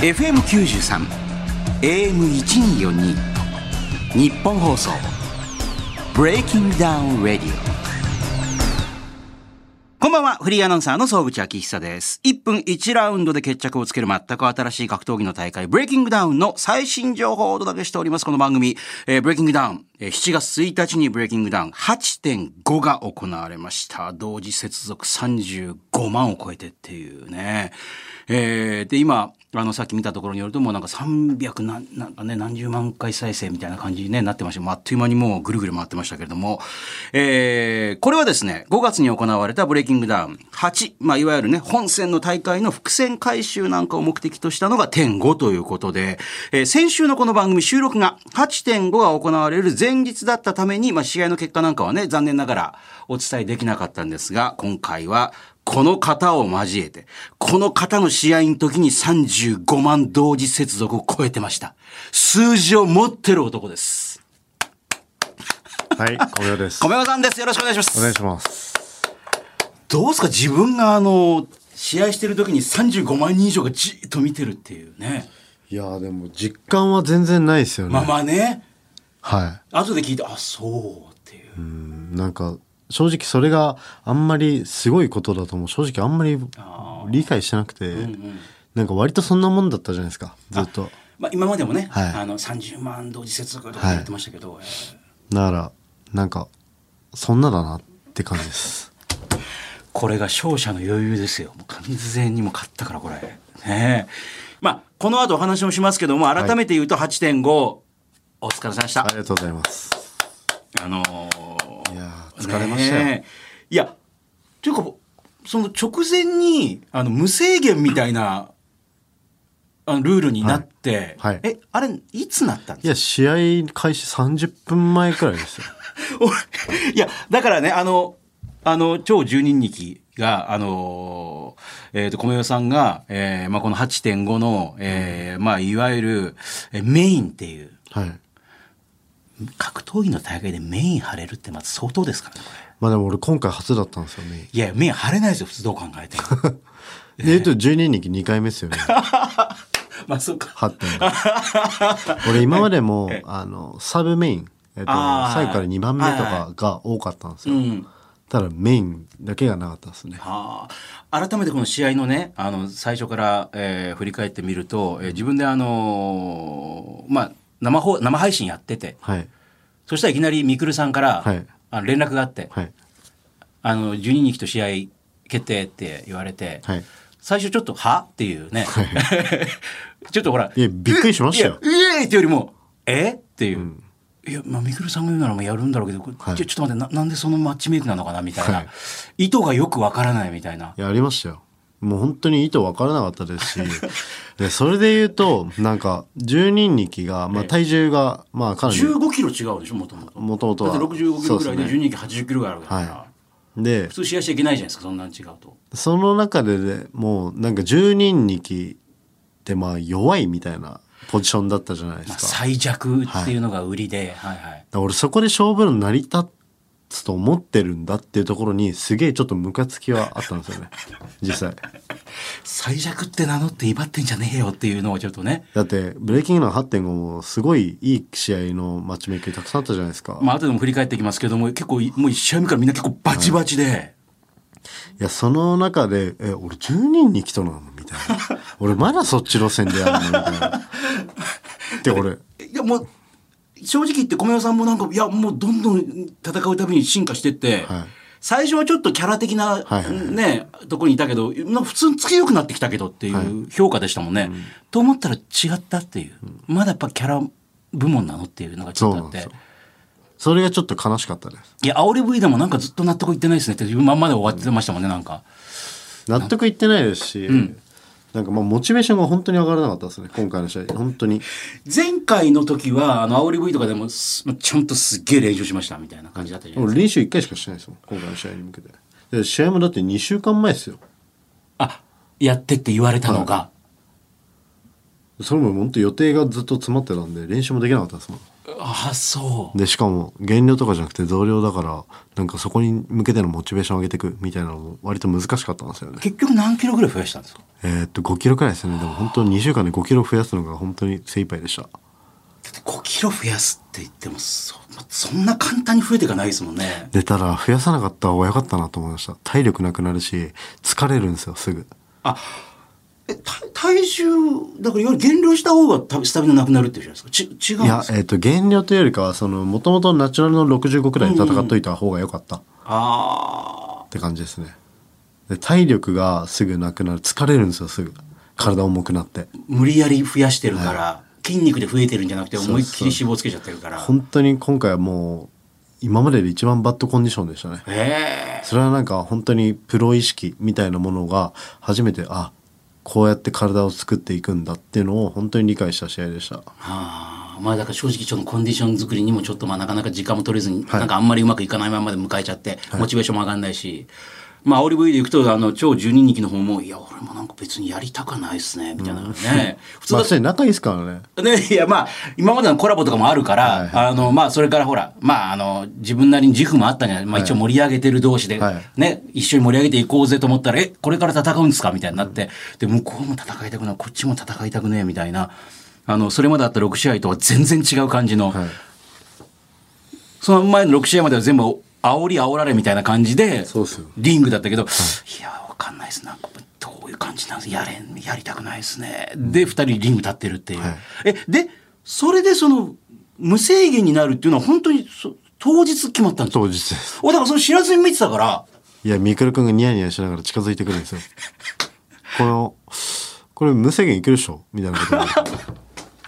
FM93 AM1242 ニッポン放送ブレイキングダウンレディオこんばんは、フリーアナウンサーの総口昭久です。1分1ラウンドで決着をつける全く新しい格闘技の大会、ブレイキングダウンの最新情報をお届けしております。この番組、えーブレイキングダウン、7月1日にブレイキングダウン8.5が行われました。同時接続35万を超えてっていうね。えーで、今、あの、さっき見たところによると、もうなんか300何、なんかね、何十万回再生みたいな感じに、ね、なってました。あっという間にもうぐるぐる回ってましたけれども、えーこれはですね、5月に行われたブレイキングダウン8、まあ、いわゆるね、本戦の大会の伏線回収なんかを目的としたのが点5ということで、えー先週のこの番組収録が8.5が行われる前日だったために、まあ、試合の結果なんかはね、残念ながらお伝えできなかったんですが、今回は、この方を交えて、この方の試合の時に35万同時接続を超えてました。数字を持ってる男です。はい、小宮です。米山さんです。よろしくお願いします。お願いします。どうですか？自分があの、試合してる時に35万人以上がじっと見てるっていうね。いやーでも実感は全然ないですよね。まあまあね。は後で聞いて、あ、そうっていう。い。うんなんか正直それがあんまりすごいことだとも正直あんまり理解してなくて、なんか割とそんなもんだったじゃないですかずっと。まあ今までもね、はいあの30万同時接続とかやってましたけど、えーだからなんかそんなだなって感じです。これが勝者の余裕ですよ。もう完全にもう勝ったからこれ。ねえ。まあ、この後お話もしますけども、改めて言うと8.5、お疲れ様でした。ありがとうございます。あのーいやー疲れましたよ。いや、というか、その直前に、あの、無制限みたいな、あのルールになって、はいはいえ、あれ、いつなったんですか？いや試合開始30分前くらいですよ。俺いや、だからね、あの、あの、超十人力が、あの、えっ、と、米代さんが、えーまあ、この8.5の、えーまあ、いわゆる、えーメインっていう、はい。格闘技の大会でメイン張れるってまず相当ですからね、これ。まあでも俺今回初だったんですよね。いや、メイン張れないですよ、普通どう考えても。で言うと12人2回目ですよね。まあ、そうか。8.5俺今までも あのサブメイン、えっと、最後から2番目とかが多かったんですよ、うん。ただメインだけがなかったですねはあ、改めてこの試合のね、あの、最初から、えー振り返ってみると、えー自分であのーまあ、生放、生配信やってて、はい。そしたらいきなりみくるさんから、はい。あの連絡があって、はい。あの、12人と試合決定って言われて、はい。最初ちょっと、は？っていうね。ちょっとほら、いやびっくりしましたよ。ーイってよりも、え？っていう。いや、まあ、みくるさんが言うならもうやるんだろうけど、はい。ちょちょっと待ってな、なんでそのマッチメイクなのかなみたいな。はい。意図がよくわからないみたいな。いやありましたよもう本当に意図分からなかったですしでそれで言うとなんか10人力が、まあ、体重がまあかなり。15キロ違うでしょ、もともと。もともとは。だって65キロぐらいでそうですね。12人80キロぐらいあるから、はで普通試合しちゃいけないじゃないですか、そんなん違うと。その中ででもうなんか10人力ってまあ弱いみたいなポジションだったじゃないですまあ、か。最弱っていうのが売りで、はい、はい。だから俺そこで勝負の成り立つと思ってるんだっていうところにすげえちょっとムカつきはあったんですよね 実際最弱って名乗って威張ってんじゃねえよっていうのをちょっとね。だってブレイキングの8.5もすごいいい試合のマッチメイクたくさんあったじゃないですか、まあ、後でも振り返っていきますけども、結構、もう一試合目からみんな結構バチバチで、いやその中で「え俺10人に来となの?」みたいな「俺まだそっち路線でやるの?」みたいな で俺いや、もう、正直言って米代さんもなんか、いや、もうどんどん戦うたびに進化してって、はい。最初はちょっとキャラ的な、はいはいね、とこにいたけど、なんか普通につけよくなってきたけどっていう評価でしたもんね。と思ったら違ったっていう。まだやっぱキャラ部門なのっていうのがちょっとあって。それがちょっと悲しかったです。いや、煽り V でもなんかずっと納得いってないですねっていうまんまで終わってましたもんね、なんか。納得いってないですし、なんかまあモチベーションが本当に上がらなかったですね今回の試合。本当に。前回の時は、あの、煽り V とかでもす、ちゃんとすっげえ練習しましたみたいな感じだったじゃないですか。俺練習1回しかしてないですもん今回の試合に向けて。で試合もだって2週間前ですよ。あ、やってって言われたのが、それも本当予定がずっと詰まってたんで練習もできなかったですもんあ、そう。でしかも減量とかじゃなくて増量だからなんかそこに向けてのモチベーションを上げていくみたいなのも割と難しかったんですよね。結局何キロぐらい増やしたんですか？えーっと5キロくらいですね。でも本当に2週間で5キロ増やすのが本当に精一杯でした。だって5キロ増やすって言ってもそまそんな簡単に増えていかないですもんね。でただ増やさなかった方が良かったなと思いました。体力なくなるし疲れるんですよすぐ。あえ体体重だからいわゆる減量した方がたスタミナなくなるっていうじゃないですか。ち違うんいですか？やえーっと減量というよりかはそのもともとナチュラルの65くらいで戦っといた方が良かった。っあて感じですね。で体力がすぐなくなる疲れるんですよすぐ。体重くなって。ー無理やり増やしてるから、筋肉で増えてるんじゃなくて思いっきり脂肪つけちゃってるから。本当に今回はもう今までで一番バッドコンディションでしたね。へえそれはなんか本当にプロ意識みたいなものが初めてあこうやって体を作っていくんだっていうのを本当に理解した試合でした。はあ。まあだから正直ちょっとコンディション作りにもちょっとまあなかなか時間も取れずに、はい。なんかあんまりうまくいかないままで迎えちゃって、モチベーションも上がんないしまあオリブイで行くとあの超12人気の方もいや俺もなんか別にやりたくはないっすねみたいなね、普通まあだそれ仲いいですからね。ね、いやまあ今までのコラボとかもあるから、はい。はあのまあそれからほらまああの自分なりに自負もあったんじゃない、まあ、一応盛り上げてる同士で、はい。ね一緒に盛り上げていこうぜと思ったらえこれから戦うんですか？みたいになって、で向こうも戦いたくない。こっちも戦いたくねえみたいな。あのそれまであった6試合とは全然違う感じの、はい。その前の6試合までは全部煽り煽られみたいな感じでリングだったけど、い、やわかんないですなんかどういう感じなんです。やれんやりたくないですね、で2人リング立ってるっていう、はい。えでそれでその無制限になるっていうのは本当にそ当日決まったんですか？当日です。おだからそれ知らずに見てたから。いやみくるくんがニヤニヤしながら近づいてくるんですよ。このこれ無制限いけるでしょ？みたいなこと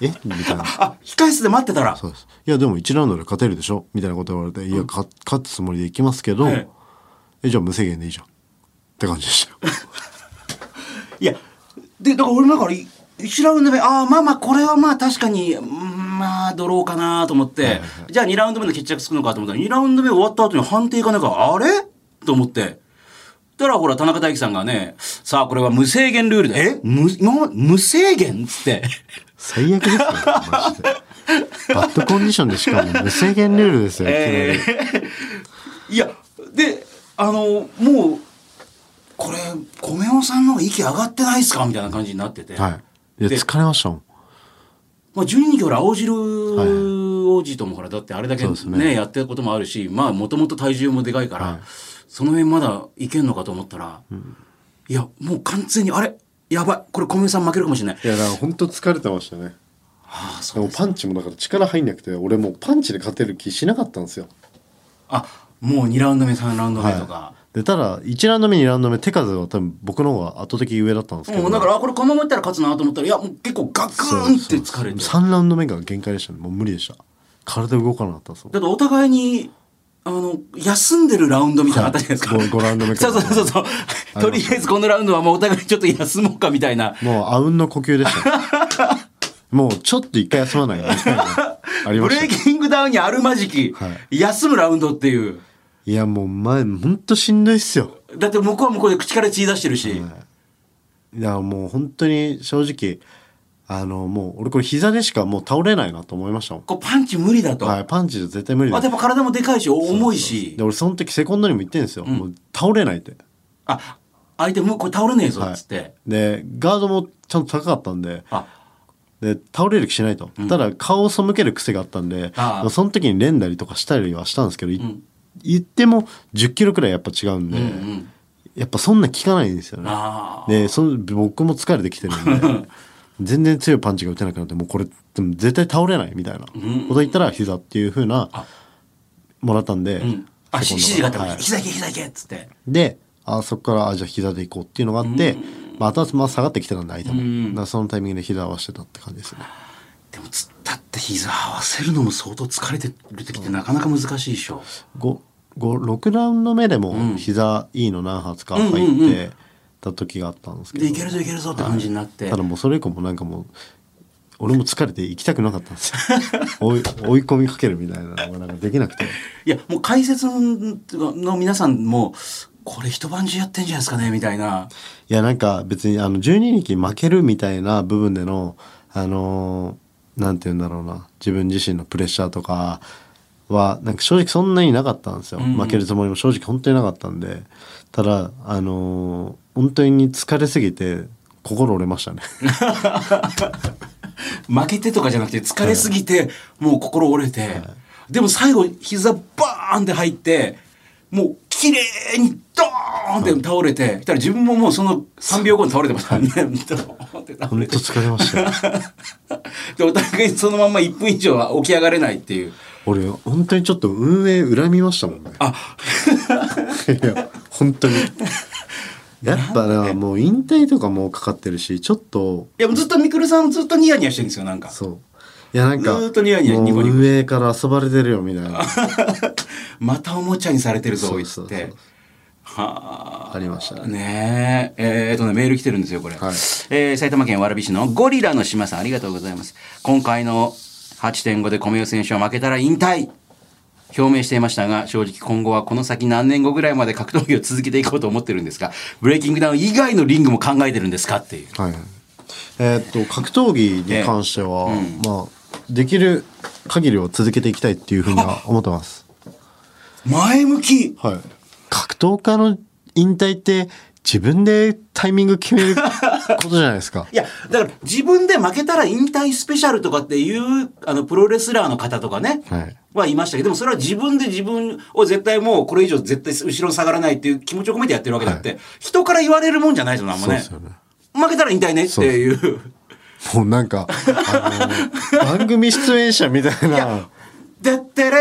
え？みたいな。あ控え室で待ってたら。そうです。いやでも1ラウンドで勝てるでしょ？みたいなこと言われて、いやか勝つつもりでいきますけど、ええ。じゃあ無制限でいいじゃん。って感じでしたよ。いやでだから俺だからい1ラウンド目ああまあまあこれはまあ確かにうんまあドローかなと思って、じゃあ2ラウンド目の決着つくのかと思ったら2ラウンド目終わった後に判定いかないからあれ？と思って。たらほら田中大樹さんがねさあこれは無制限ルールでえ？無無制限？っつって最悪ですよマジで。バッドコンディションでしかも無制限ルールですよ、えー。いやであのもうこれ米尾さんの息上がってないっすかみたいな感じになってて、はい。い疲れましたもん。まあ、12人ほら青汁王子ともほらだってあれだけねやってることもあるしまあもともと体重もでかいから、はい。その辺まだいけんのかと思ったら、いやもう完全にあれ？やばい。これ小宮さん負けるかもしれない。いやだから本当疲れてましたね。ああそでもパンチもだから力入んなくて俺もうパンチで勝てる気しなかったんですよ。あもう2ラウンド目3ラウンド目とか、でただ1ラウンド目2ラウンド目手数は多分僕の方が圧倒的上だったんですけど。もうだからあこれこのままいったら勝つなと思ったらいやもう結構ガクーンって疲れて。3ラウンド目が限界でしたね。もう無理でした。体動かなかっただってお互いにあの休んでるラウンドみたいなのあったじゃないですか、はいごごラウンド目か。そうらそうそうそう。とりあえずこのラウンドはもうお互いにちょっと休もうかみたいな。もうあうんの呼吸でした もうちょっと一回休まないみたいな。ありまブレイしたキングダウンにあるまじき、は休むラウンドっていう。いやもう前ほんとしんどいっすよ。だって向こうは向こうで口から血出してるし、いやもう本当に正直あのもう俺これ膝でしかもう倒れないなと思いましたもん。こうパンチ無理だと、はいパンチじゃ絶対無理だ。あとやっぱ体もでかいし重いし。で俺その時セコンドにも言ってんですよ、もう倒れないって。あ相手もうこれ倒れねえぞっつって、でガードもちゃんと高かったんであ。で倒れる気しないと、ただ顔を背ける癖があったんでああ。まあその時に練んだりとかしたりはしたんですけど、い言っても1 0キロくらいやっぱ違うんで、んやっぱそんな効かないんですよね。あ。でその僕も疲れてきてるんで 全然強いパンチが打てなくなってもうこれでも絶対倒れないみたいな。こと言ったら膝っていう風なもらったんで、うん。あ指示があったはい。膝いけ膝いけっつって。であそこからあじゃあ膝でいこうっていうのがあって、まあ、頭まあ下がってきてたんで相手も、そのタイミングで膝合わせてたって感じですね。でもつったって膝合わせるのも相当疲れてる時ってなかなか難しいでしょ、5 6ラウンド目でも膝いいの何発か入ってた時があったんですけど、でいけるぞいけるぞって感じになって、ただもうそれ以降もなんかもう俺も疲れて行きたくなかったんですよ。追い追い込みかけるみたいなのがなんかできなくて。いやもう解説の皆さんもこれ一晩中やってんじゃないですかねみたいな。いやなんか別にあの12人負けるみたいな部分でのあのーなんて言うんだろうな。自分自身のプレッシャーとかはなんか正直そんなになかったんですよ、負けるつもりも正直本当になかったんで。ただあのー本当に疲れすぎて心折れましたね。負けてとかじゃなくて疲れすぎて、もう心折れて、でも最後膝バーンって入ってもう綺麗にドーンって倒れて、そしたら自分ももうその3秒後に倒れてましたね、ドーンって倒れて本当疲れました。よ でお互いそのまま1分以上は起き上がれないっていう。俺本当にちょっと運営恨みましたもんね。あ。いや本当にやっぱなもう引退とかもかかってるしちょっといやずっとみくるさんずっとニヤニヤしてるんですよなんか。そう。いやなんかずーっとニヤニヤもうニコニコ。運営から遊ばれてるよみたいな。またおもちゃにされてるぞ言って。はあ。ありましたね。ねえ。えーとねメール来てるんですよこれ、はい。えー埼玉県蕨市のゴリラの島さんありがとうございます。今回の8.5で米代選手は負けたら引退表明していましたが正直今後はこの先何年後ぐらいまで格闘技を続けていこうと思ってるんですがブレイキングダウン以外のリングも考えてるんですかっていう。はい。えーっと格闘技に関しては、まあできる限りを続けていきたいっていうふうには思ってます。前向き。はい。格闘家の引退って自分でタイミング決めることじゃないですか。いや、だから自分で負けたら引退スペシャルとかっていう、あの、プロレスラーの方とかね、はい。はいましたけど、でもそれは自分で自分を絶対もうこれ以上絶対後ろに下がらないっていう気持ちを込めてやってるわけだって、人から言われるもんじゃないですよ、なんもね。そうです。よね。負けたら引退ねっていう。もうなんか、番組出演者みたいな、でってれ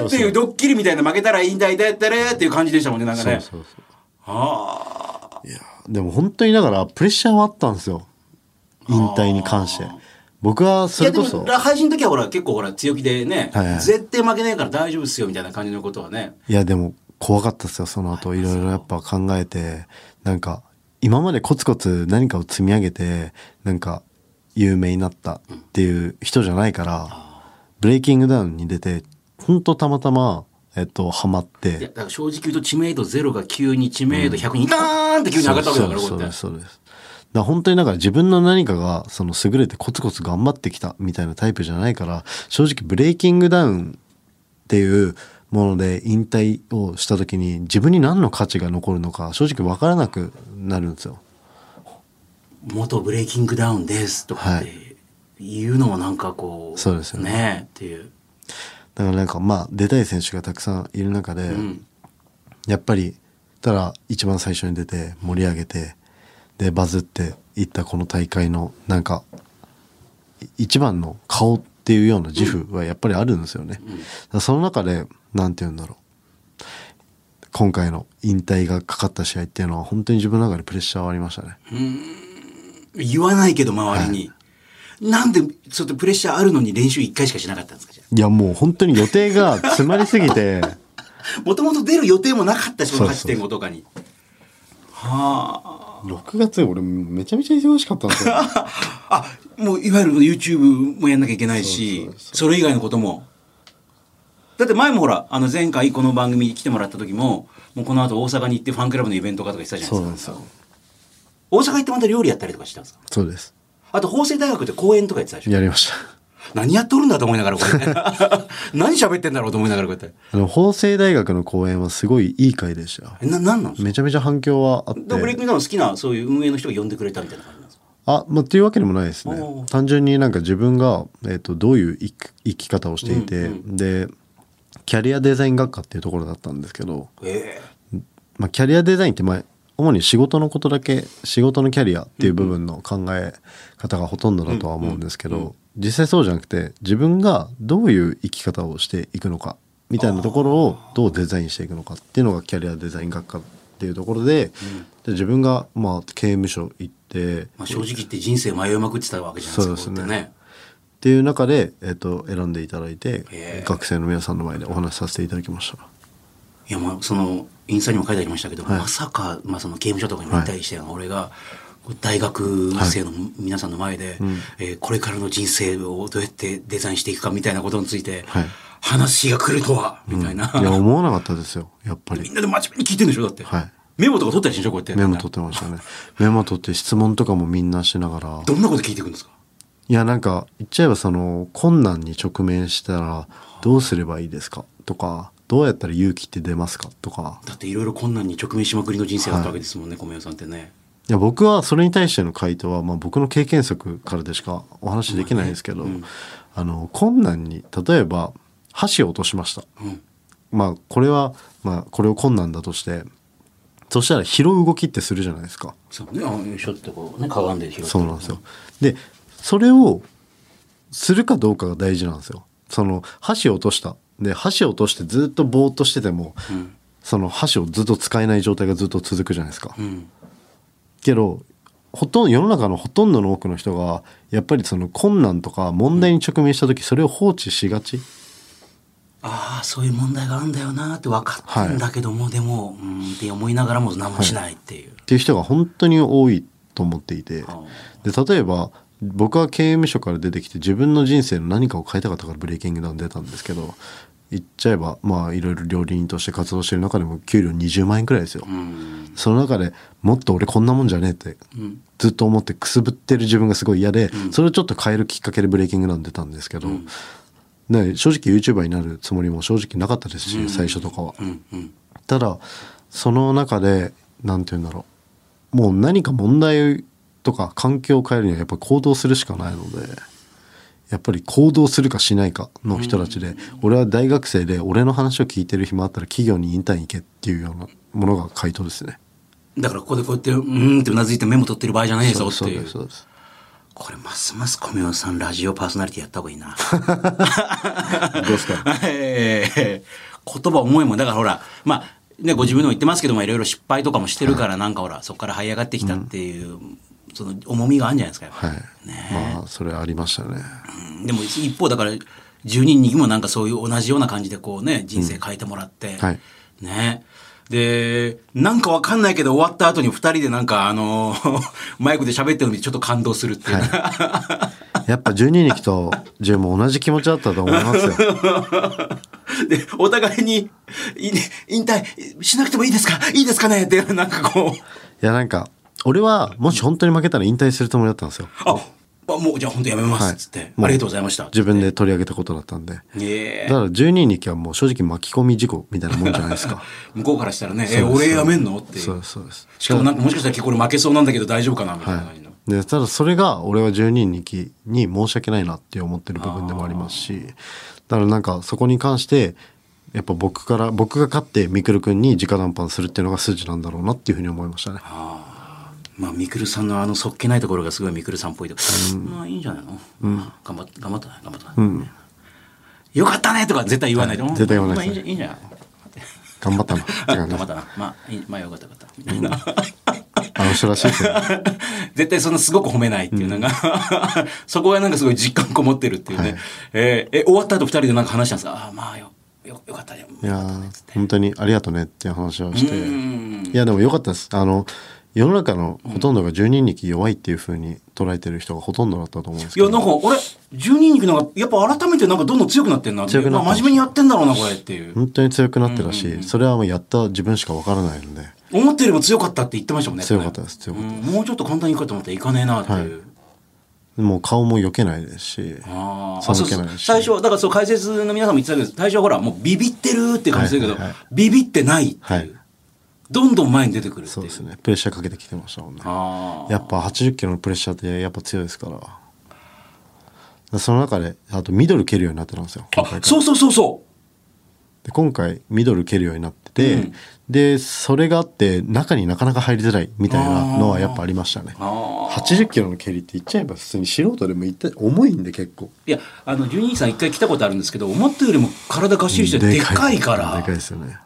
ーっていうドッキリみたいな負けたら引退でってれーっていう感じでしたもんね、なんかね。そうそうそうああ。いやでも本当にだからプレッシャーはあったんですよ。引退に関して。僕はそいやでれこそも配信の時はほら結構ほら強気でね、はい。はい絶対負けないから大丈夫っすよみたいな感じのことはね。いやでも怖かったですよその後。いろいろやっぱ考えて。なんか今までコツコツ何かを積み上げてなんか有名になったっていう人じゃないからブレイキングダウンに出て本当たまたまえっとハマっいやてだから正直言うと知名度ゼロが急に知名度100にガーンって急に上がったわけだからこうやって。そうですそうですだ本当にだから自分の何かがその優れてコツコツ頑張ってきたみたいなタイプじゃないから正直ブレイキングダウンっていうもので引退をした時に自分に何の価値が残るのか正直分からなくなるんですよ。元ブレイキングダウンですとかっはていうのもなんかこうそうですよね。ねっていう、だからなんかまあ出たい選手がたくさんいる中で、うん、やっぱりたら一番最初に出て盛り上げてでバズっていったこの大会のなんかい一番の顔っていうような自負はやっぱりあるんですよね。その中でなんて言うんだろう。今回の引退がかかった試合っていうのは本当に自分の中でプレッシャーはありましたね。言わないけど周りに、なんでそうやってプレッシャーあるのに練習1回しかしなかったんですかいやもう本当に予定が詰まりすぎて もともと出る予定もなかったしこのそうそう8.5とかにはあ6月俺めちゃめちゃ忙しかったんですよ。あもういわゆる YouTube もやんなきゃいけないしそれ以外のこともだって前もほらあの前回この番組に来てもらった時ももうこの後大阪に行ってファンクラブのイベントかとか言ってたじゃないんですすよ。大阪行ってまた料理やったりとかしたんですか？そうです。あと法政大学で講演とかやってたでしょ？やりました。何やっとるんだと思いながらこれ。何喋ってんだろうと思いながらこうやって。あの法政大学の講演はすごいいい回でしたよ。えな何なんめちゃめちゃ反響はあって。でブレイキングダウン好きなそういう運営の人が呼んでくれたみたいな感じなんですか？あ、まあ、っていうわけでもないですね。単純になんか自分が、えっとどういう生き生き方をしていて、うんでキャリアデザイン学科っていうところだったんですけど、えまあ、キャリアデザインってまあ主に仕事のことだけ仕事のキャリアっていう部分の考え方がほとんどだとは思うんですけど、実際そうじゃなくて自分がどういう生き方をしていくのかみたいなところをどうデザインしていくのかっていうのがキャリアデザイン学科っていうところで,、で自分がまあ刑務所行って、まあ、正直言って人生迷いまくってたわけじゃないですかそうですね。こやっていう中で、えっと選んでいただいて学生の皆さんの前でお話しさせていただきました。いやまあそのインスタにも書いてありましたけど、はい。まさか、まあ、その刑務所とかにもいたりして、俺が大学生の皆さんの前で、えーこれからの人生をどうやってデザインしていくかみたいなことについて、はい。話が来るとはみたいな、いや思わなかったですよやっぱり。みんなで真面目に聞いてるんでしょだって、はい。メモとか取ったりしてんでしょこうやって。メモ取ってましたね。メモ取って質問とかもみんなしながら。どんなこと聞いていくんですか？いやなんか言っちゃえばその困難に直面したらどうすればいいですか？とかどうやったら勇気って出ますか？とか。だっていろいろ困難に直面しまくりの人生だったわけですもんね、米代さんってねいや僕はそれに対しての回答は、まあ、僕の経験則からでしかお話しできないですけど、あの困難に例えば箸を落としました、まあこれは、まあ、これを困難だとしてそしたら拾う動きってするじゃないですか。そうね。あよいしょってこうねかがんで拾ってそうなんですよ。でそれをするかどうかが大事なんですよ。その箸を落とした。で箸を落としてずっとぼーっとしてても、その箸をずっと使えない状態がずっと続くじゃないですか、うんけどほとんど世の中のほとんどの多くの人がやっぱりその困難とか問題に直面した時それを放置しがち。ああそういう問題があるんだよなって分かってんだけども、でもうんって思いながらも何もしないっていう、っていう人が本当に多いと思っていて。はで例えば僕は刑務所から出てきて自分の人生の何かを変えたかったからブレイキングダウン出たんですけど言っちゃえばまあいろいろ料理人として活動してる中でも給料20万円くらいですよ、うん。その中でもっと俺こんなもんじゃねえってうん。ずっと思ってくすぶってる自分がすごい嫌で、それをちょっと変えるきっかけでブレイキングダウン出たんですけど、ね、正直 YouTuber になるつもりも正直なかったですし、最初とかは。うん。うん。ただその中で何て言うんだろう。もう何か問題とか環境を変えるにはやっぱり行動するしかないのでやっぱり行動するかしないかの人たちで、俺は大学生で俺の話を聞いてる暇あったら企業にインターン行けっていうようなものが回答ですね。だからここでこうやってうーんってうなずいてメモ取ってる場合じゃないぞっていう。そうですこれますます小宮さんラジオパーソナリティやった方がいいな。どうですか？えー言葉重いもん。だからほらまあねご自分でも言ってますけどもいろいろ失敗とかもしてるから、なんかほらそこから這い上がってきたっていう、その重みがあるんじゃないですかやっぱ。はい、まあそれありましたね。うん。でも一方だから10人にもなんかそういう同じような感じでこうね人生変えてもらって、はい。ね。でなんかわかんないけど終わった後に二人でなんかあの マイクで喋ってるのにちょっと感動するっていう、やっぱ12日と10も同じ気持ちだったと思いますよ。でお互いにい引退しなくてもいいですか？いいですかね？ってなんかこう。いやなんか俺はもし本当に負けたら引退するつもりだったんですよ。ああもうじゃあ本当やめますっつって、もありがとうございました。自分で取り上げたことだったんで。えだから12日はもう正直巻き込み事故みたいなもんじゃないですか。向こうからしたらね「え俺やめんの?」って。いそうそうです。しかもなんかもしかしたら結構俺負けそうなんだけど大丈夫かなみたいな。感じの、でただそれが俺は12日に申し訳ないなって思ってる部分でもありますしだからなんかそこに関してやっぱ僕から僕が勝ってみくるくんに直談判するっていうのが筋なんだろうなっていうふうに思いましたねまあみくるさんのあのそっけないところがすごいみくるさんっぽいと、まあいいんじゃないの、頑張っ頑張ったね頑張った。ね、よかったねとか絶対言わないで、はい。絶対言わない。まあいいんじゃいいんじゃない？頑張ったな。頑張ったな。まあいいまあよかったよかった。みたいな、あの人らしい 絶対そんなすごく褒めないっていうのが、そこがなんかすごい実感こもってるっていうね、はい。えーえ終わった後二人でなんか話したんですか？ああまあよよよかったよいやー本当にありがとねっていう話をして。うん。いやでも良かったです。あの世の中のほとんどが12日弱いっていうふうに捉えてる人がほとんどだったと思うんですけど。いやなんか俺十人肉なんかやっぱ改めてなんかどんどん強くなってんなって強くなったまあ真面目にやってんだろうなこれっていう。本当に強くなってたし、それはもうやった自分しかわからないので。思ったよりも強かったって言ってましたもんね強かったです強かったうんもうちょっと簡単にいくかと思ったらいかねえなっていう、もう顔も避けないですしあ寒気ないし。最初はだからそう解説の皆さんも言ってたけど最初はほらもうビビってるって感じするけど、はいはいはい。ビビってないっていう、はいどんどん前に出てくるそうですね。プレッシャーかけてきてましたもんね。やっぱ80キロのプレッシャーってやっぱ強いですから。その中であとミドル蹴るようになってたんですよ。あそうそうそうそで今回ミドル蹴るようになってて、うん。でそれがあって中になかなか入りづらいみたいなのはやっぱありましたね。うああ80キロの蹴りって言っちゃえば普通に素人でも言って重いんで結構。いやあの12さん一回来たことあるんですけど思ったよりも体がっしりしてでっかいから。でかいですよね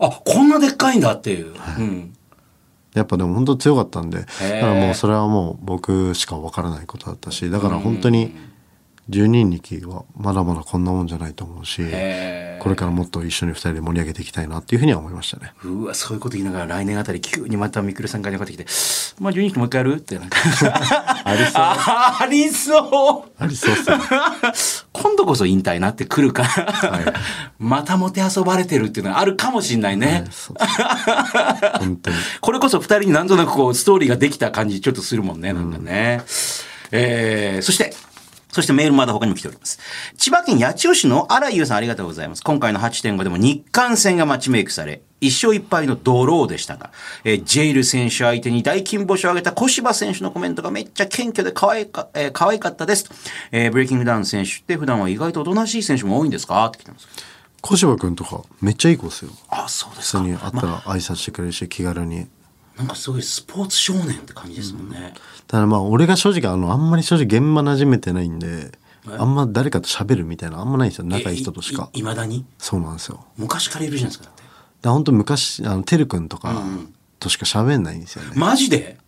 あこんなでっかいんだっていう、うん。やっぱでも本当強かったんでだー。からもうそれはもう僕しかわからないことだったしだから本当に12人力はまだまだこんなもんじゃないと思うしこれからもっと一緒に2人で盛り上げていきたいなっていうふうには思いましたね。うわそういうこと言いながら来年あたり急にまたみくるさんからかかってきて「まあ12期もう一回やる?」ってなんか。ありそう。あありそう。ありそうっすね。今度こそ引退なってくるから、またもてあそばれてるっていうのがあるかもしんないね。そう本当に。これこそ二人になんとなくこうストーリーができた感じちょっとするもんね、なんかね。えーそして、そしてメールまだ他にも来ております。千葉県八千代市の荒井優さんありがとうございます。今回の8.5でも日韓戦がマッチメイクされ、一勝一敗のドローでしたが、えージェイル選手相手に大金星を挙げた小柴選手のコメントがめっちゃ謙虚で可愛か,、えー可愛かったです。えーブレイキングダウン選手って普段は意外とおとなしい選手も多いんですか？って来てます。小柴君とかめっちゃいい子ですよあ、そうですか。普通に会ったら挨拶してくれるし気軽になんかすごいスポーツ少年って感じですもんね。ただまあ俺が正直あのあんまり正直現場馴染めてないんであんま誰かと喋るみたいなあんまないんですよ。仲いい人としか。いいまだに？そうなんですよ。昔からいるじゃないですか、だって。だ本当昔あのてるくんとかとしか喋んないんですよね、マジで？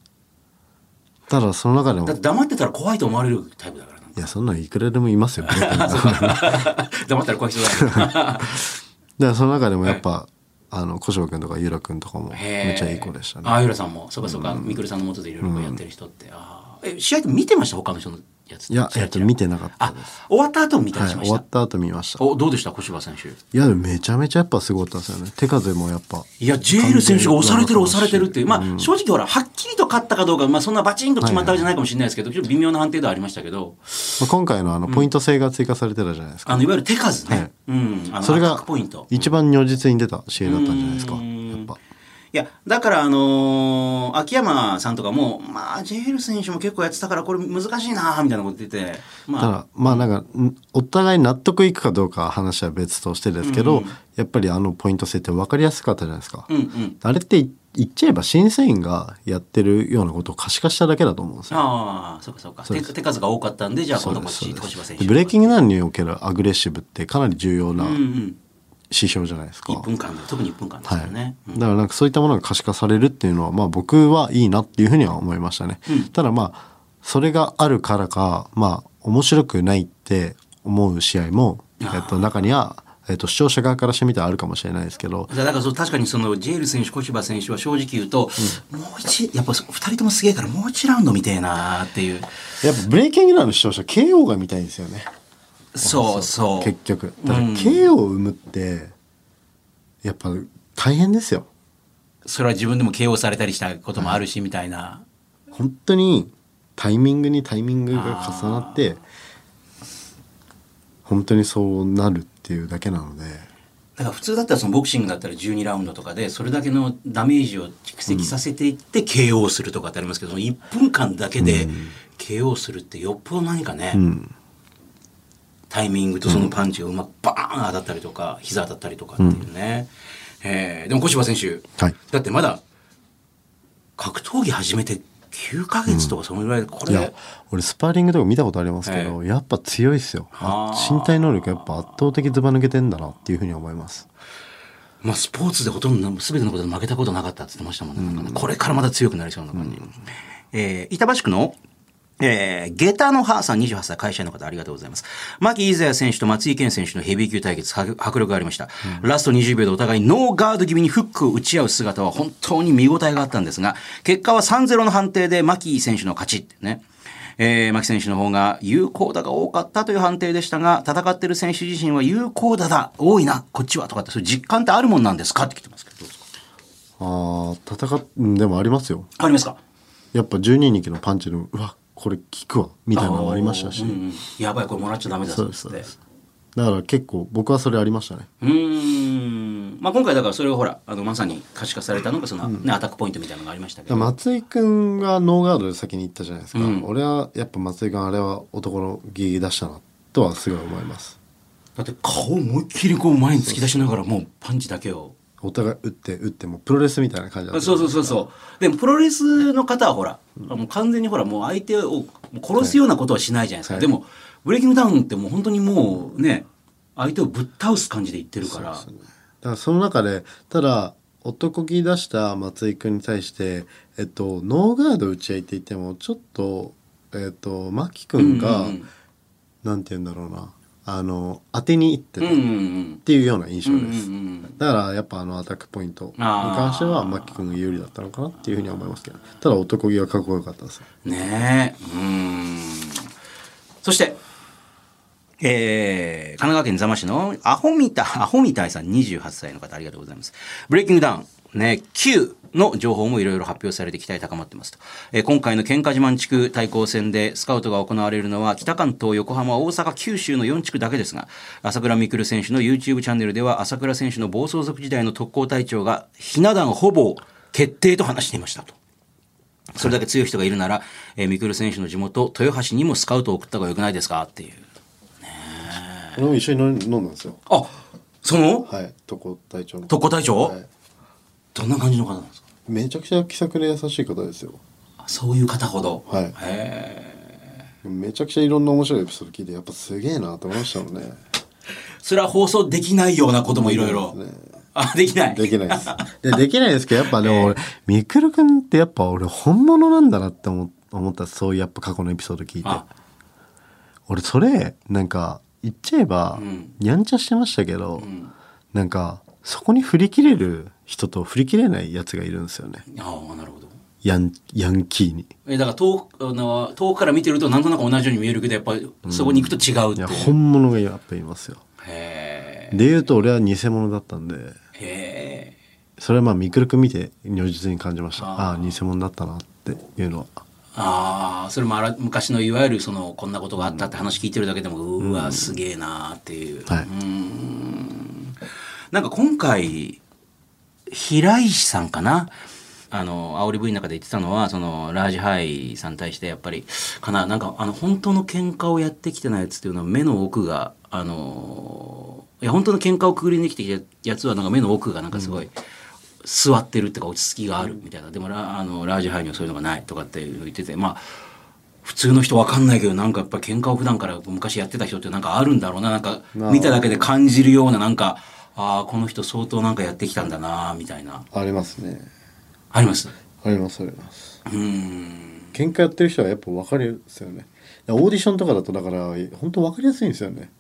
ただその中でも黙ってたら怖いと思われるタイプだからな。いやそんなんいくらでもいますよ 黙ったら怖い人だから。らその中でもやっぱ、あの小柴君とかゆら君とかもめっちゃいい子でしたね。ああ、ゆらさんも、そうかそうか、みくるさんの元でいろいろやってる人って。あー。え、試合って見てました？他の人のやつ。いやえっと見てなかったあです、終わった後も見たしました？終わった後見ました。お、どうでした？小柴選手。いやめちゃめちゃやっぱすごかったですよね。手数もやっぱ。いや、ジェイル選手が押されてる押されてるっていう。まあ、うん正直ほら、はっきりと勝ったかどうか、まあそんなバチンと決まったわけじゃないかもしれないですけど、ちょっと微妙な判定ではありましたけど、まあ、今回のあのポイント制が追加されてたじゃないですか、あの、いわゆる手数ね。はい。うん。それが。一番如実に出た試合だったんじゃないですか。うん。やっぱいや、だからあのー秋山さんとかも、まあ、ジェイル選手も結構やってたから、これ難しいなみたいなこと言ってて、まあ、ただまあなんかんお互い納得いくかどうかは話は別としてですけど、うんやっぱりあのポイント制って分かりやすかったじゃないですか、うんうん。あれってい言っちゃえば審査員がやってるようなことを可視化しただけだと思うんですよああ、そうかそうか。手手数が多かったんで、じゃあ今度こっち、小柴選手。でブレイキングダウンにおけるアグレッシブってかなり重要なうんうん。指標じゃないですか、1分間で、特に1分間ですはい、よね。うん。だからなんかそういったものが可視化されるっていうのはまあ僕はいいなっていうふうには思いましたね、ただまあそれがあるからかまあ面白くないって思う試合も、えっと、中には、えっと、視聴者側からしてみたらあるかもしれないですけど。だからそう確かにそのジェイル選手、小柴選手は正直言うと、もう一、やっぱ2人ともすげえからもう1ラウンド見てえなっていう。やっぱブレイキングダウンの視聴者 KO が見たいんですよねそうそう。結局。だから KO を生むってやっぱ大変ですよ。それは自分でも KO されたりしたこともあるし、みたいな。本当にタイミングにタイミングが重なって本当にそうなるっていうだけなので。だから普通だったらそのボクシングだったら12ラウンドとかでそれだけのダメージを蓄積させていって KO するとかってありますけど、1分間だけで KO するってよっぽど何かね、うんタイミングとそのパンチがうまくバーン当たったりとか膝当たったりとかっていうね、えーでも小柴選手、はい。だってまだ格闘技始めて9ヶ月とかそのぐらいでこれ、いや俺スパーリングとか見たことありますけど、やっぱ強いっすよ。ああー。身体能力やっぱ圧倒的ずば抜けてんだなっていうふうに思います。まあ、スポーツでほとんど全てのことで負けたことなかったって言ってましたもんね。なん。これからまた強くなりそうな感じ。えー板橋区の、えー、下駄の母さん28歳会社員の方ありがとうございます。牧伊沢選手と松井健選手のヘビー級対決、迫迫力がありました。ラスト20秒でお互いノーガード気味にフックを打ち合う姿は本当に見応えがあったんですが、結果は3-0の判定で牧選手の勝ち。ってね。えー、牧選手の方が有効打が多かったという判定でしたが、戦ってる選手自身は有効打だ、多いな、こっちは。とかって、そういう実感ってあるもんなんですか？って来てますけど、どうですか？あー戦でもありますよ。ありますか？やっぱ12人気のパンチのうわこれ効くわみたいなのもありましたし、うんうん。やばい、これもらっちゃダメだそうですだから結構僕はそれありましたね。うーん。まあ今回だからそれをほら、あの、まさに可視化されたのが、その、ね、アタックポイントみたいなのがありましたけど。松井君がノーガードで先に行ったじゃないですか、うん。俺はやっぱ松井君あれは男のギ出したなとはすごい思います。だって顔思いっきりこう前に突き出しながらもうパンチだけを。お互い打って打ってもうプロレスみたいな感じだったそうそうそうそう。でもプロレスの方はほら、もう完全にほら、もう相手を殺すようなことはしないじゃないですか。はいでも、ブレイキングダウンってもう本当にもうね、相手をぶっ倒す感じで言ってるから。だからその中でただ男気出した松井君に対して、えっと、ノーガード打ち合いって言ってもちょっと、えっと、牧君が、うんうんなんて言うんだろうなあの当てに行ってたっていうような印象うん。です、だからやっぱあのアタックポイントに関しては牧君が有利だったのかなっていうふうには思いますけどただ男気はかっこよかったですねえ。うーん。そして、えー、神奈川県座間市のアホみた、アホみたいさん28歳の方ありがとうございます。ブレイキングダウン。ね、9の情報もいろいろ発表されて期待高まってますと。えー今回の喧嘩自慢地区対抗戦でスカウトが行われるのは北関東、横浜、大阪、九州の4地区だけですが、朝倉未来選手の YouTube チャンネルでは朝倉選手の暴走族時代の特攻隊長がひな壇ほぼ決定と話していましたと。それだけ強い人がいるなら、えー、ミクル選手の地元、豊橋にもスカウトを送った方がよくないですか？っていう。俺も一緒に飲ん飲んだんですよ。あ、その？はい。特攻隊長の。特攻隊長？はいどんな感じの方なんですか？めちゃくちゃ気さくで優しい方ですよ。あそういう方ほど。はい。へー。めちゃくちゃいろんな面白いエピソード聞いてやっぱすげえなと思いましたもんね。それは放送できないようなこともいろいろ。ね。あ、できない。できないです。で できないですけどやっぱでも俺みくるくんってやっぱ俺本物なんだなって思思ったそういうやっぱ過去のエピソード聞いて。あ、俺それなんか言っちゃえば、ん。やんちゃしてましたけど、ん。なんかそこに振り切れる人と振り切れないやつがいるんですよね。ああ、なるほど。ヤンヤンキーに。え、だから遠く、あの、遠くから見てるとなんとなく同じように見えるけど、やっぱりそこに行くと違うっていう。いや本物がやっぱいますよ。へで言うと俺は偽物だったんでえ。へえ。それはまあみくるくん見て如実に感じました。あー。あ偽物だったなっていうのは。ああ、それもあら昔のいわゆるその、こんなことがあったって話聞いてるだけでも、うわ、すげえなーっていう。はい。うん。なんか今回、平石さんかな？あの、煽り V の中で言ってたのは、その、ラージハイさんに対して、やっぱり、かな、なんか、あの、本当の喧嘩をやってきてないやつっていうのは、目の奥が、あの、いや、本当の喧嘩をくぐりに来てきたやつは、なんか目の奥がなんかすごい、座ってるっていうか、落ち着きがあるみたいな。でもラ、あの、ラージハイにはそういうのがないとかって言ってて、まあ、普通の人わかんないけど、なんかやっぱ喧嘩を普段から昔やってた人ってなんかあるんだろうな。なんかまあ見ただけで感じるような、なんか、ああ、この人相当なんかやってきたんだな、みたいな。ありますね。あります？ありますあります。うーん。喧嘩やってる人はやっぱ分かるんですよね。オーディションとかだとだから本当分かりやすいんですよね。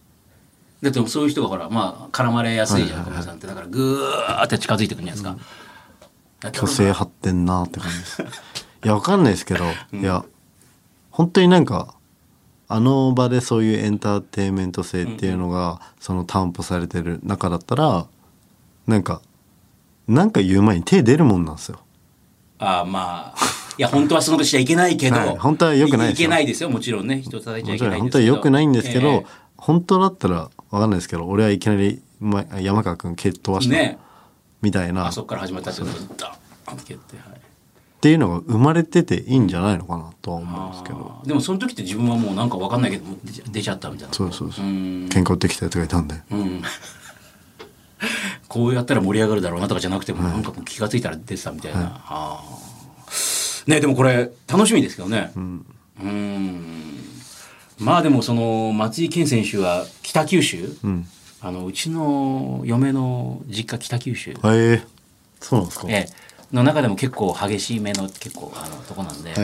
だってそういう人がほら、まあ、絡まれやすいじゃん、はいはいはい。さんって。だから、ぐーって近づいてくるんじゃないですか。虚勢張ってんなって感じです。いや分かんないですけど、いや本当になんかあの場でそういうエンターテインメント性っていうのが、その担保されてる中だったらなんかなんか言う前に手出るもんなんですよ。ああ、まあ、いや、本当はそのことしちゃいけないけど、はい。本当は良くないですよ。いけないですよ、もちろんね。人を叩いちゃもいけない本当は良くないんですけど、え本当だったら分かんないですけど俺はいきなり、ま、山川君蹴っ飛ばした、えね。みたいな。あそこから始まったってことで、ダーンって蹴って、はい。っていうのが生まれてていいんじゃないのかなとは思うんですけど。でもその時って自分はもうなんかわかんないけど出ちゃったみたいな。そうそうそう。うん。喧嘩売ってきたやつがいたんで。うん。こうやったら盛り上がるだろうなとかじゃなくても、なんか気がついたら出てたみたいな、あー。ねでもこれ楽しみですけどね。うん。まあでもその松井健選手は北九州、うん。あのうちの嫁の実家北九州、へえ。そうなんですか、ええの中でも結構激しい目の結構あのとこなんで、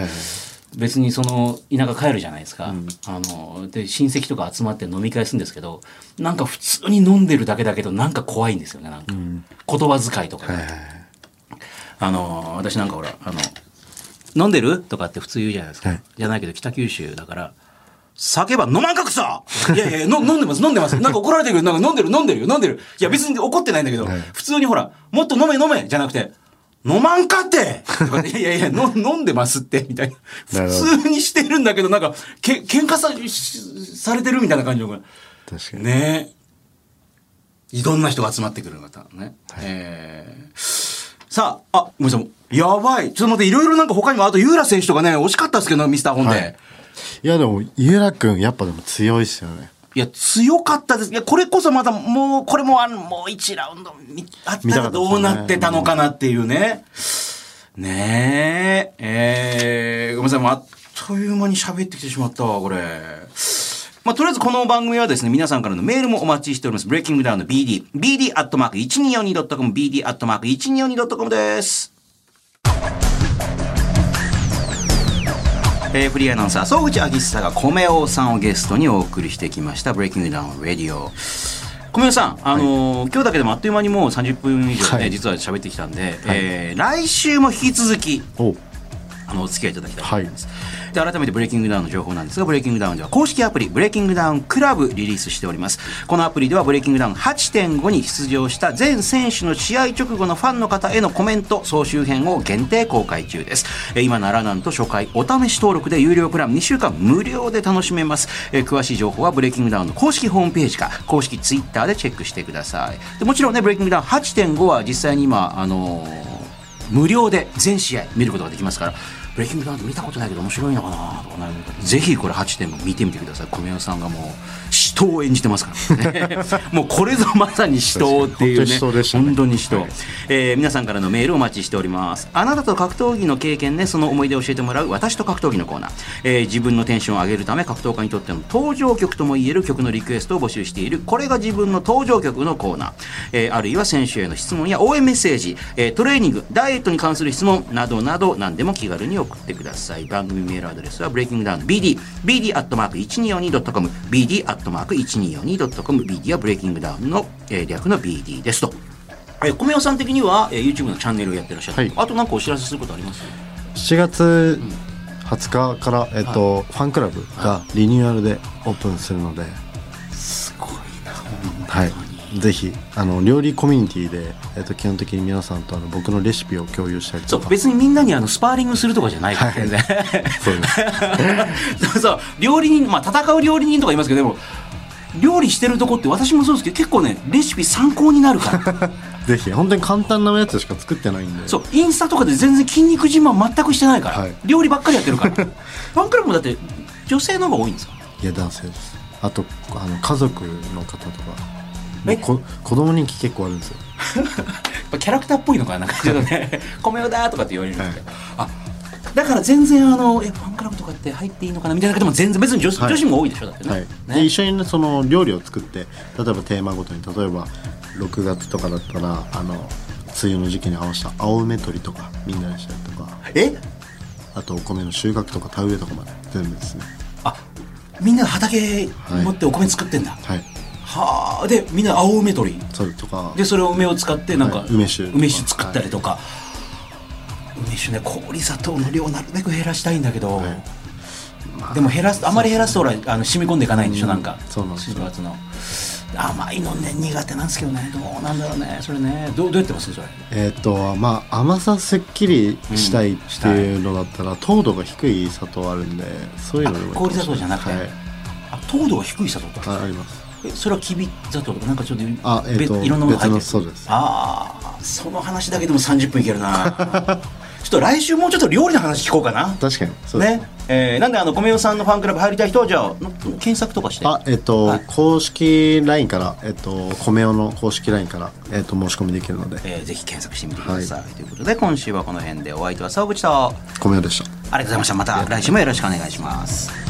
別にその田舎帰るじゃないですか、あので親戚とか集まって飲み会するんですけどなんか普通に飲んでるだけだけどなんか怖いんですよねなんか、言葉遣いとかで、はいあの私なんかほらあの飲んでるとかって普通言うじゃないですか、はい。じゃないけど北九州だから叫ば飲まんかくさ。いやいや 飲んでます飲んでます。なんか怒られてるけどなんか飲んでる飲んでるよ。飲んでる。いや別に怒ってないんだけど、はい。普通にほらもっと飲め飲めじゃなくて飲まんかって。いやいやの飲んでますってみたいな。普通にしてるんだけどなんかけ喧嘩さしされてるみたいな感じの。確かに、ね。いろんな人が集まってくる方ね。えー。さあ、あ、ごめんなさい。やばい。ちょっと待って、いろいろなんか他にも、あと、ユーラ選手とかね、惜しかったですけど、ミスターホンで。はい。いやでもゆうらくんやっぱでも強いっすよねいや、強かったです。いや、これこそまた、もう、これも、あの、もう1ラウンド、あったらどうなってたのかなっていうね。ねえ、えー、ごめんなさい、もうあっという間に喋ってきてしまったわ、これ。まあ、とりあえずこの番組はですね、皆さんからのメールもお待ちしております。ブレイキングダウンの BD。BD アットマーク 1242.com、BD アットマーク 1242.com です。えーフリーアナウンサー、総口昭久がこめおさんをゲストにお送りしてきました、ブレイキングダウンレディオ。こめおさん、あのー今日だけでもあっという間にもう30分以上ね、はい。実は喋ってきたんで、えー来週も引き続き、おあのお付き合いいただきたいと思います、で改めて BreakingDown の情報なんですが BreakingDown では公式アプリ BreakingDown Club リリースしております。このアプリでは BreakingDown 8.5に出場した全選手の試合直後のファンの方へのコメント総集編を限定公開中です。えー今ならなんと初回お試し登録で有料プラン2週間無料で楽しめます。えー詳しい情報は BreakingDown の公式ホームページか公式ツイッターでチェックしてください。でもちろんね BreakingDown 8.5は実際に今あのー無料で全試合見ることができますからブレイキングダウン見たことないけど面白いのかな？とかねぜひこれ8点も見てみてください。小宮さんがもう死闘を演じてますからね。もうこれぞまさに死闘っていうね。本当に死闘えー皆さんからのメールをお待ちしております。あなたと格闘技の経験でその思い出を教えてもらう私と格闘技のコーナー、えー自分のテンションを上げるため格闘家にとっての登場曲ともいえる曲のリクエストを募集しているこれが自分の登場曲のコーナー、えーあるいは選手への質問や応援メッセージ、えートレーニングダイエットに関する質問などなど何でも気軽に送ってください。番組メールアドレスはブレイキングダウン BD BD アットマーク 1242.com BD アットマーク 1242.com BD はブレイキングダウンの、えー略の BD ですと。えー、米尾さん的には、えー、YouTube のチャンネルをやってらっしゃる、はい。あとなんかお知らせすることあります？7月20日から、えっとファンクラブがリニューアルでオープンするので、すごいなはい、ぜひあの料理コミュニティで、えっと基本的に皆さんとあの僕のレシピを共有したりそうとか別にみんなにあのスパーリングするとかじゃないから全然、そうです。そうそう料理人まあ戦う料理人とか言いますけどでも料理してるとこって私もそうですけど結構ねレシピ参考になるから。ぜひ本当に簡単なやつしか作ってないんで。そうインスタとかで全然筋肉自慢全くしてないから、はい。料理ばっかりやってるから。ファンクラブもだって女性の方が多いんですか？いや男性です。あとあの家族の方とかえこ子供人気結構あるんですよ。やっぱキャラクターっぽいのかななんかちょっとね「米代だ」とかって言われるんですけど、あだから全然あのえファンクラブとかって入っていいのかなみたいな方も全然別に女,、はい。女子も多いでしょだってね,、はい、ね。で一緒にねその料理を作って例えばテーマごとに例えば6月とかだったらあの梅雨の時期に合わせた青梅取りとかみんなでしたりとか。え？あとお米の収穫とか田植えとかまで全部ですね。あみんな畑持ってお米作ってんだ、はい。はあでみんな青梅取りそれとか。でそれを梅を使ってなんか、はい。梅酒。梅酒作ったりとか、梅酒ね氷砂糖の量なるべく減らしたいんだけど、はい。でも減らすあまり減らすとほらあの染み込んでいかないんでしょ、うんなん。かそうなんですよ。4月の甘いのね苦手なんですけどね。どうなんだろうねそれね。どうどうやってます？それ。えっ、とまあ甘さすっきりしたいっていうのだったら、糖度が低い砂糖あるんでそういうの氷砂糖じゃなくて、はい。あ糖度が低い砂糖と？ああります。えそれはきび砂糖とかな？んかちょっとあえっとべいろんなものが入ってる。そうです。ああその話だけでも30分いけるな。ちょっと来週もうちょっと料理の話聞こうかな。確かにそうです。ね。えーなんであの米代さんのファンクラブ入りたい人はじゃあの検索とかして。あえっと、はい。公式 LINE から、えっと、米尾の公式 LINE から、えっと、申し込みできるので、えーぜひ検索してみてください、ということで今週はこの辺でお相手は沢口と。あ米尾でした。りがとうございました。また来週もよろしくお願いします